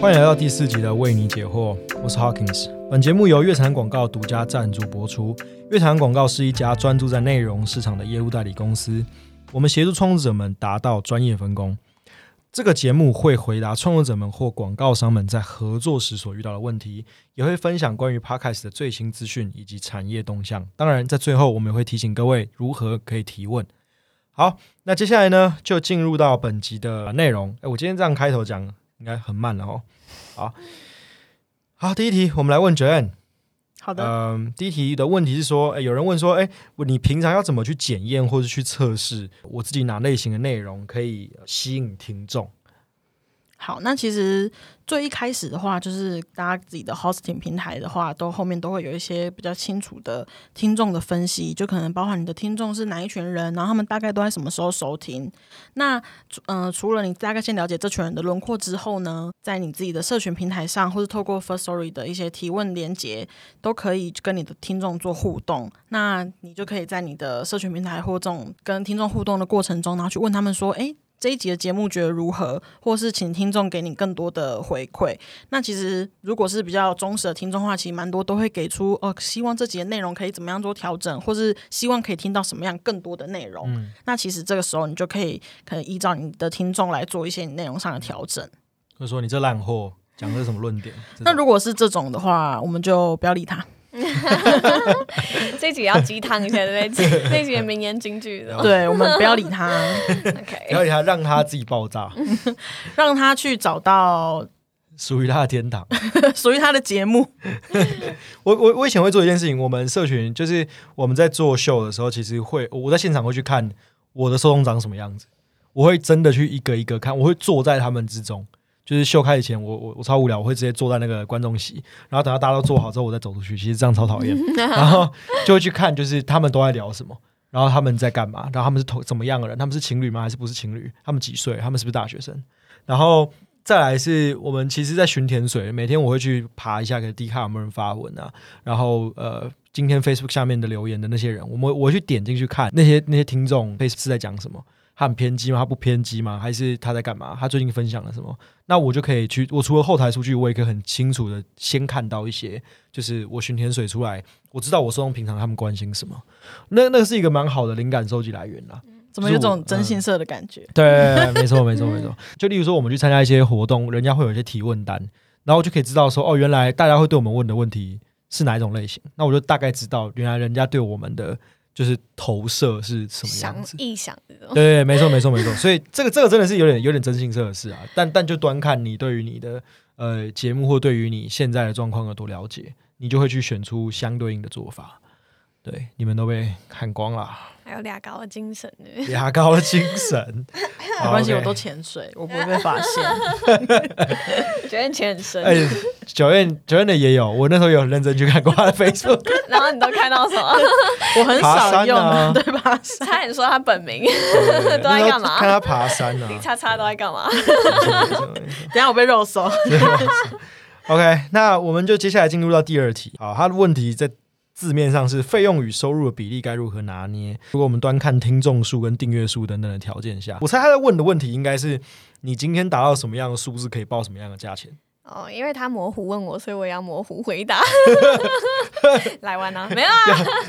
欢迎来到第四集的为你解惑，我是 Hawkins。本节目由月坛广告独家赞助播出。月坛广告是一家专注在内容市场的业务代理公司，我们协助创作者们达到专业分工。这个节目会回答创作者们或广告商们在合作时所遇到的问题，也会分享关于 Podcast 的最新资讯以及产业动向。当然，在最后我们也会提醒各位如何可以提问。好，那接下来呢，就进入到本集的内容。哎，我今天这样开头讲应该很慢了哦。好，好，第一题，我们来问 Joanne。好的，嗯，第一题的问题是说，哎，有人问说，哎，你平常要怎么去检验或者去测试我自己哪类型的内容可以吸引听众？好，那其实最一开始的话，就是大家自己的 hosting 平台的话，都后面都会有一些比较清楚的听众的分析，就可能包含你的听众是哪一群人，然后他们大概都在什么时候收听。那嗯，除了你大概先了解这群人的轮廓之后呢，在你自己的社群平台上，或是透过 First Story 的一些提问连接，都可以跟你的听众做互动。那你就可以在你的社群平台或这种跟听众互动的过程中，然后去问他们说，哎。这一集的节目觉得如何，或是请听众给你更多的回馈。那其实如果是比较忠实的听众的话，其实蛮多都会给出哦，希望这集的内容可以怎么样做调整，或是希望可以听到什么样更多的内容。那其实这个时候你就可以可能依照你的听众来做一些内容上的调整。就说你这烂货讲的是什么论点？那如果是这种的话，我们就不要理他。这集要鸡汤一下，对不对？这集名言金句的，对我们不要理他 不要理他，让他自己爆炸，让他去找到属于他的天堂，属于他的节目。我我我以前会做一件事情，我们社群就是我们在做秀的时候，其实会我在现场会去看我的受众长什么样子，我会真的去一个一个看，我会坐在他们之中。就是秀开以前，我我我超无聊，我会直接坐在那个观众席，然后等到大家都坐好之后，我再走出去。其实这样超讨厌，然后就会去看，就是他们都在聊什么，然后他们在干嘛，然后他们是同怎么样的人，他们是情侣吗？还是不是情侣？他们几岁？他们是不是大学生？然后再来是我们其实，在巡田水，每天我会去爬一下，给 D 卡有没有人发文啊？然后呃，今天 Facebook 下面的留言的那些人，我们我去点进去看那些那些听众 Facebook 是在讲什么。他很偏激吗？他不偏激吗？还是他在干嘛？他最近分享了什么？那我就可以去。我除了后台数据，我也可以很清楚的先看到一些，就是我巡田水出来，我知道我受众平常他们关心什么。那那个是一个蛮好的灵感收集来源啦。怎么有种真心社的感觉？对，没错，没错，没错。就例如说，我们去参加一些活动，人家会有一些提问单，然后就可以知道说，哦，原来大家会对我们问的问题是哪一种类型。那我就大概知道，原来人家对我们的。就是投射是什么样子？臆想对对，没错没错没错。所以这个这个真的是有点有点真心色的事啊。但但就端看你对于你的呃节目或对于你现在的状况有多了解，你就会去选出相对应的做法。对，你们都被看光了。还有俩高的精神呢，俩高的精神，没关系，我都潜水，我不会被发现。九院潜很深，哎，九院九院的也有，我那时候有认真去看过他的 Facebook。然后你都看到什么？我很少用，对吧？差点说他本名都在干嘛？看他爬山呢？李叉叉都在干嘛？等下我被肉搜。OK，那我们就接下来进入到第二题。好，他的问题在。字面上是费用与收入的比例该如何拿捏？如果我们端看听众数跟订阅数等等的条件下，我猜他在问的问题应该是：你今天达到什么样的数字可以报什么样的价钱？哦，因为他模糊问我，所以我也要模糊回答。来玩呢？没有啊，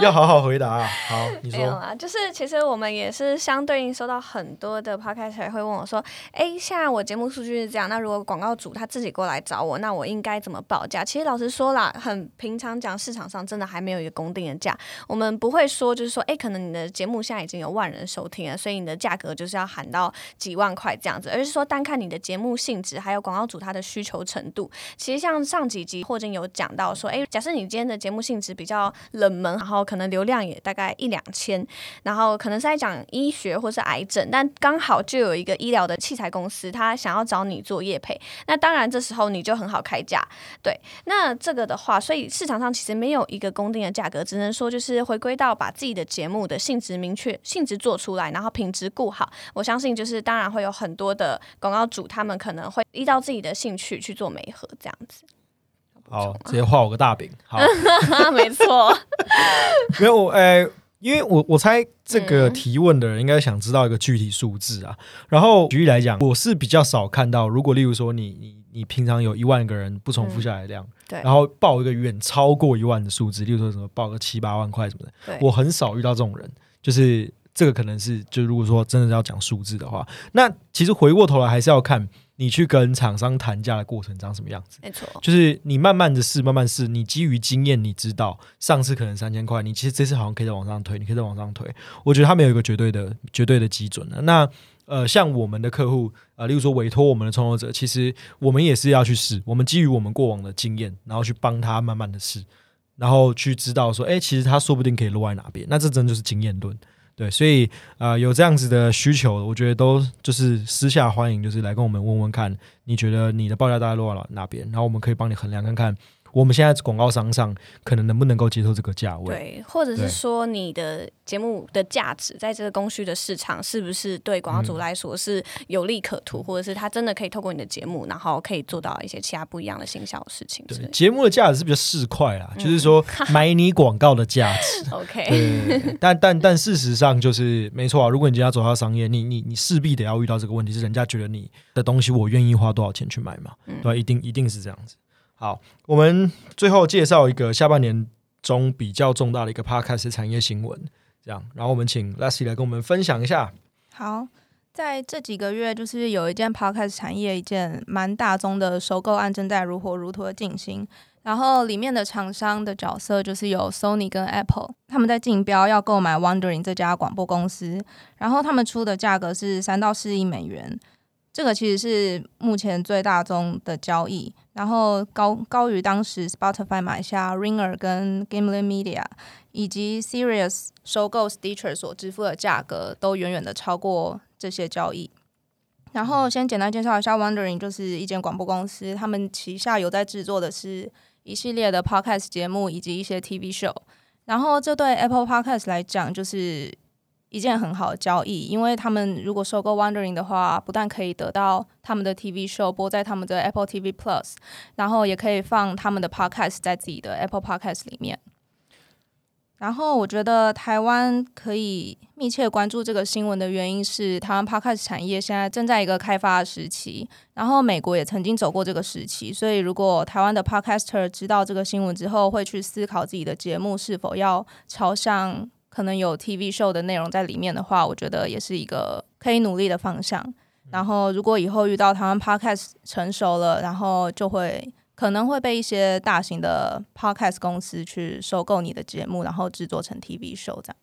要好好回答啊。好，你说。没有啊，就是其实我们也是相对应收到很多的 podcast 会问我说：“哎，现在我节目数据是这样，那如果广告主他自己过来找我，那我应该怎么报价？”其实老实说啦，很平常讲，市场上真的还没有一个公定的价。我们不会说就是说，哎，可能你的节目现在已经有万人收听了，所以你的价格就是要喊到几万块这样子，而是说单看你的节目性质，还有广告主他的需求程。度其实像上几集霍金有讲到说，哎，假设你今天的节目性质比较冷门，然后可能流量也大概一两千，然后可能是在讲医学或是癌症，但刚好就有一个医疗的器材公司，他想要找你做业配，那当然这时候你就很好开价。对，那这个的话，所以市场上其实没有一个公定的价格，只能说就是回归到把自己的节目的性质明确，性质做出来，然后品质顾好。我相信就是当然会有很多的广告主，他们可能会依照自己的兴趣去做。美合这样子，好，直接画我个大饼。好，没错。没有，诶，因为我我猜这个嗯。提问的人应该想知道一个具体数字啊。然后举例来讲，我是比较少看到，如果例如说你你你平常有一万个人不重复下来的量，对。然后报一个远超过一万的数字，例如说什么报个七八万块什么的，对，我很少遇到这种人，就是这个可能是就如果说真的要讲数字的话，那其实回过头来还是要看你去跟厂商谈价的过程长什么样子。没错，就是你慢慢的试，慢慢试，你基于经验，你知道上次可能三千块，你其实这次好像可以再往上推，你可以再往上推。我觉得他们有一个绝对的、绝对的基准的。那呃，像我们的客户呃，例如说委托我们的创作者，其实我们也是要去试，我们基于我们过往的经验，然后去帮他慢慢的试，然后去知道说，哎、其实他说不定可以落在哪边。那这真就是经验论。对，所以啊，有这样子的需求，我觉得都就是私下欢迎，就是来跟我们问问看，你觉得你的报价大概落到哪边，然后我们可以帮你衡量看看，我们现在广告商上可能能不能够接受这个价位。对，或者是说你的节目的价值在这个供需的市场是不是对广告嗯主来说是有利可图，或者是他真的可以透过你的节目，然后可以做到一些其他不一样的行销的事情之对，节目的价值是比较市侩啦，嗯就是说 买你广告的价值。OK，但但但事实上就是没错啊。如果你今天要走到商业，你你你势必得要遇到这个问题，是人家觉得你的东西我愿意花多少钱去买嘛？嗯对吧、一定一定是这样子。好，我们最后介绍一个下半年中比较重大的一个 podcast 产业新闻，这样，然后我们请 Leslie 来跟我们分享一下。好，在这几个月，就是有一件 podcast 产业一件蛮大宗的收购案正在如火如荼的进行。然后里面的厂商的角色就是有 Sony 跟 Apple，他们在竞标要购买 Wondering 这家广播公司，然后他们出的价格是三到四亿美元，这个其实是目前最大宗的交易，然后高高于当时 Spotify 买下 Ringer 跟 Gimlet Media，以及 Sirius 收购 Stitcher 所支付的价格，都远远的超过这些交易。然后先简单介绍一下 Wondering，就是一间广播公司，他们旗下有在制作的是一系列的 podcast 节目以及一些 TV show。然后这对 Apple Podcast 来讲，就是一件很好的交易，因为他们如果收购 Wondering 的话，不但可以得到他们的 TV show 播在他们的 Apple TV Plus，然后也可以放他们的 podcast 在自己的 Apple Podcast 里面。然后我觉得台湾可以密切关注这个新闻的原因是，台湾 podcast 产业现在正在一个开发的时期，然后美国也曾经走过这个时期，所以如果台湾的 podcaster 知道这个新闻之后，会去思考自己的节目是否要朝向可能有 TV show 的内容在里面的话，我觉得也是一个可以努力的方向。然后，如果以后遇到台湾 podcast 成熟了，然后就会可能会被一些大型的 podcast 公司去收购你的节目，然后制作成 TV show 这样。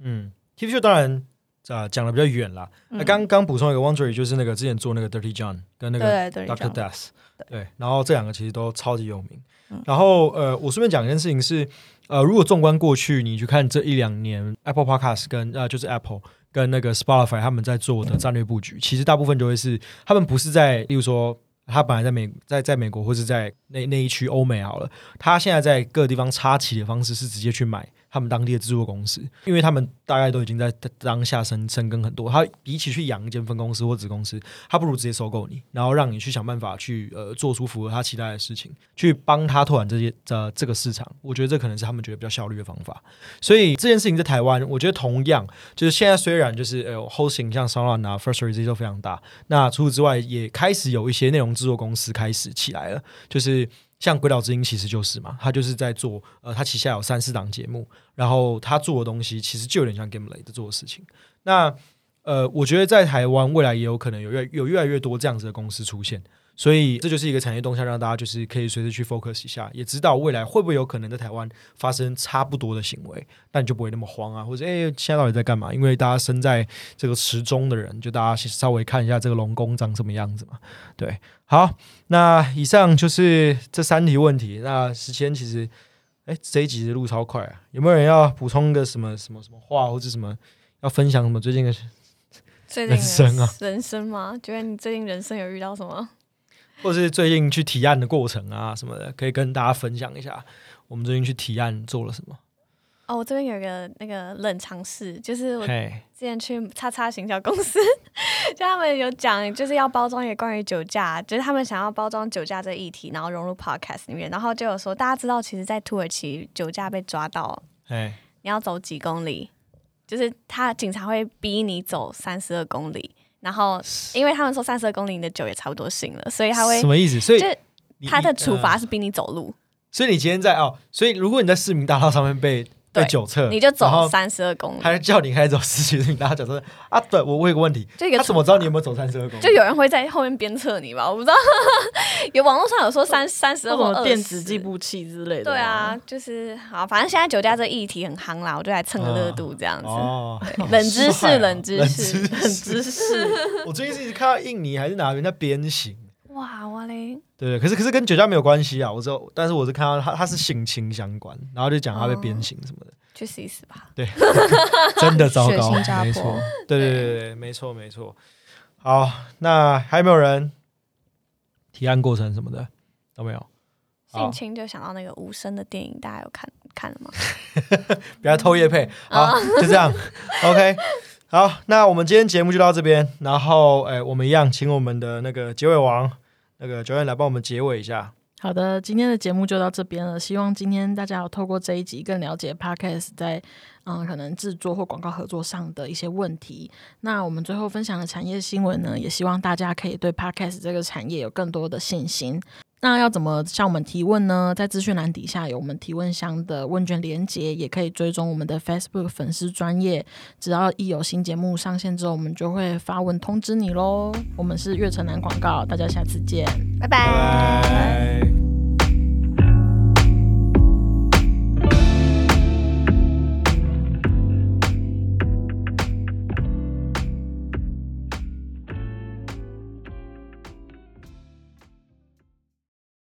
嗯，TV show 当然啊讲的比较远啦。那嗯刚刚补充一个 Wondery，就是那个之前做那个 Dirty John 跟那个对对 Doctor Death，对，然后这两个其实都超级有名。然后呃，我顺便讲一件事情是，呃，如果纵观过去，你去看这一两年 Apple Podcast 跟呃就是 Apple 跟那个 Spotify 他们在做的战略布局，其实大部分就会是他们不是在，例如说。他本来在美在在美国或是在那那一区欧美好了，他现在在各个地方插旗的方式是直接去买他们当地的制作公司，因为他们大概都已经在当下深深耕很多。他比起去养一间分公司或子公司，他不如直接收购你，然后让你去想办法去呃做出符合他期待的事情，去帮他拓展这些呃这个市场。我觉得这可能是他们觉得比较效率的方法。所以这件事情在台湾，我觉得同样就是现在虽然就是呃 hosting 像 s o n 啊、First Story 这些都非常大，那除此之外也开始有一些内容制作公司开始起来了，就是。像《鬼岛之音》其实就是嘛，他就是在做呃，他旗下有三四档节目，然后他做的东西其实就有点像 game late 做的事情。那呃，我觉得在台湾未来也有可能有越有越来越多这样子的公司出现，所以这就是一个产业动向，让大家就是可以随时去 focus 一下，也知道未来会不会有可能在台湾发生差不多的行为，但你就不会那么慌啊，或者诶现在到底在干嘛？因为大家身在这个池中的人，就大家稍微看一下这个龙宫长什么样子嘛。对，好，那以上就是这三题问题。那时间其实，哎，这一集的路超快啊！有没有人要补充个什么什么什么话，或者什么要分享什么最近的？最近人生啊人生吗？觉得你最近人生有遇到什么？或是最近去提案的过程啊什么的，可以跟大家分享一下。我们最近去提案做了什么？哦，我这边有一个那个冷尝试，就是我，之前去叉叉行销公司，就他们有讲，就是要包装一个关于酒驾，就是他们想要包装酒驾这个议题，然后融入 podcast 里面，然后就有说，大家知道，其实，在土耳其酒驾被抓到，嘿，你要走几公里？就是他警察会逼你走三十二公里，然后因为他们说三十二公里你的酒也差不多醒了，所以他会什么意思？所以就他的处罚呃是逼你走路，所以你今天在哦，所以如果你在市民大道上面被被对酒测，你就走三十二公里。他叫你开始走市区市民大道，酒测啊，对我问一个问题，就一个他怎么知道你有没有走三十二公里？就有人会在后面鞭策你吧？我不知道，有网络上有说三三十二公里电子计步器之类的。对啊，，就是好，反正现在酒驾这议题很夯啦，我就来蹭个热度这样子。哦，冷知识，冷知识，冷知识。我最近是一直看到印尼还是哪边在鞭刑，哇，哇嘞，对对，可是可是跟酒驾没有关系啊，我知道，但是我是看到他他是性侵相关，然后就讲他被鞭刑什么的，去死一死吧！对 真的糟糕没错，对对对对，没错没错。好，那还有没有人提案过程什么的都没有？性侵就想到那个无声的电影，大家有看看了吗？不要偷夜配，好，就这样，OK。好，那我们今天节目就到这边，然后，哎、我们一样，请我们的那个结尾王，那个九燕来帮我们结尾一下。好的，今天的节目就到这边了。希望今天大家有透过这一集更了解 Podcast 在嗯可能制作或广告合作上的一些问题。那我们最后分享的产业新闻呢，也希望大家可以对 Podcast 这个产业有更多的信心。那要怎么向我们提问呢？在资讯栏底下有我们提问箱的问卷连接，也可以追踪我们的 Facebook 粉丝专业。只要一有新节目上线之后，我们就会发文通知你喽。我们是月城南广告，大家下次见。拜拜拜。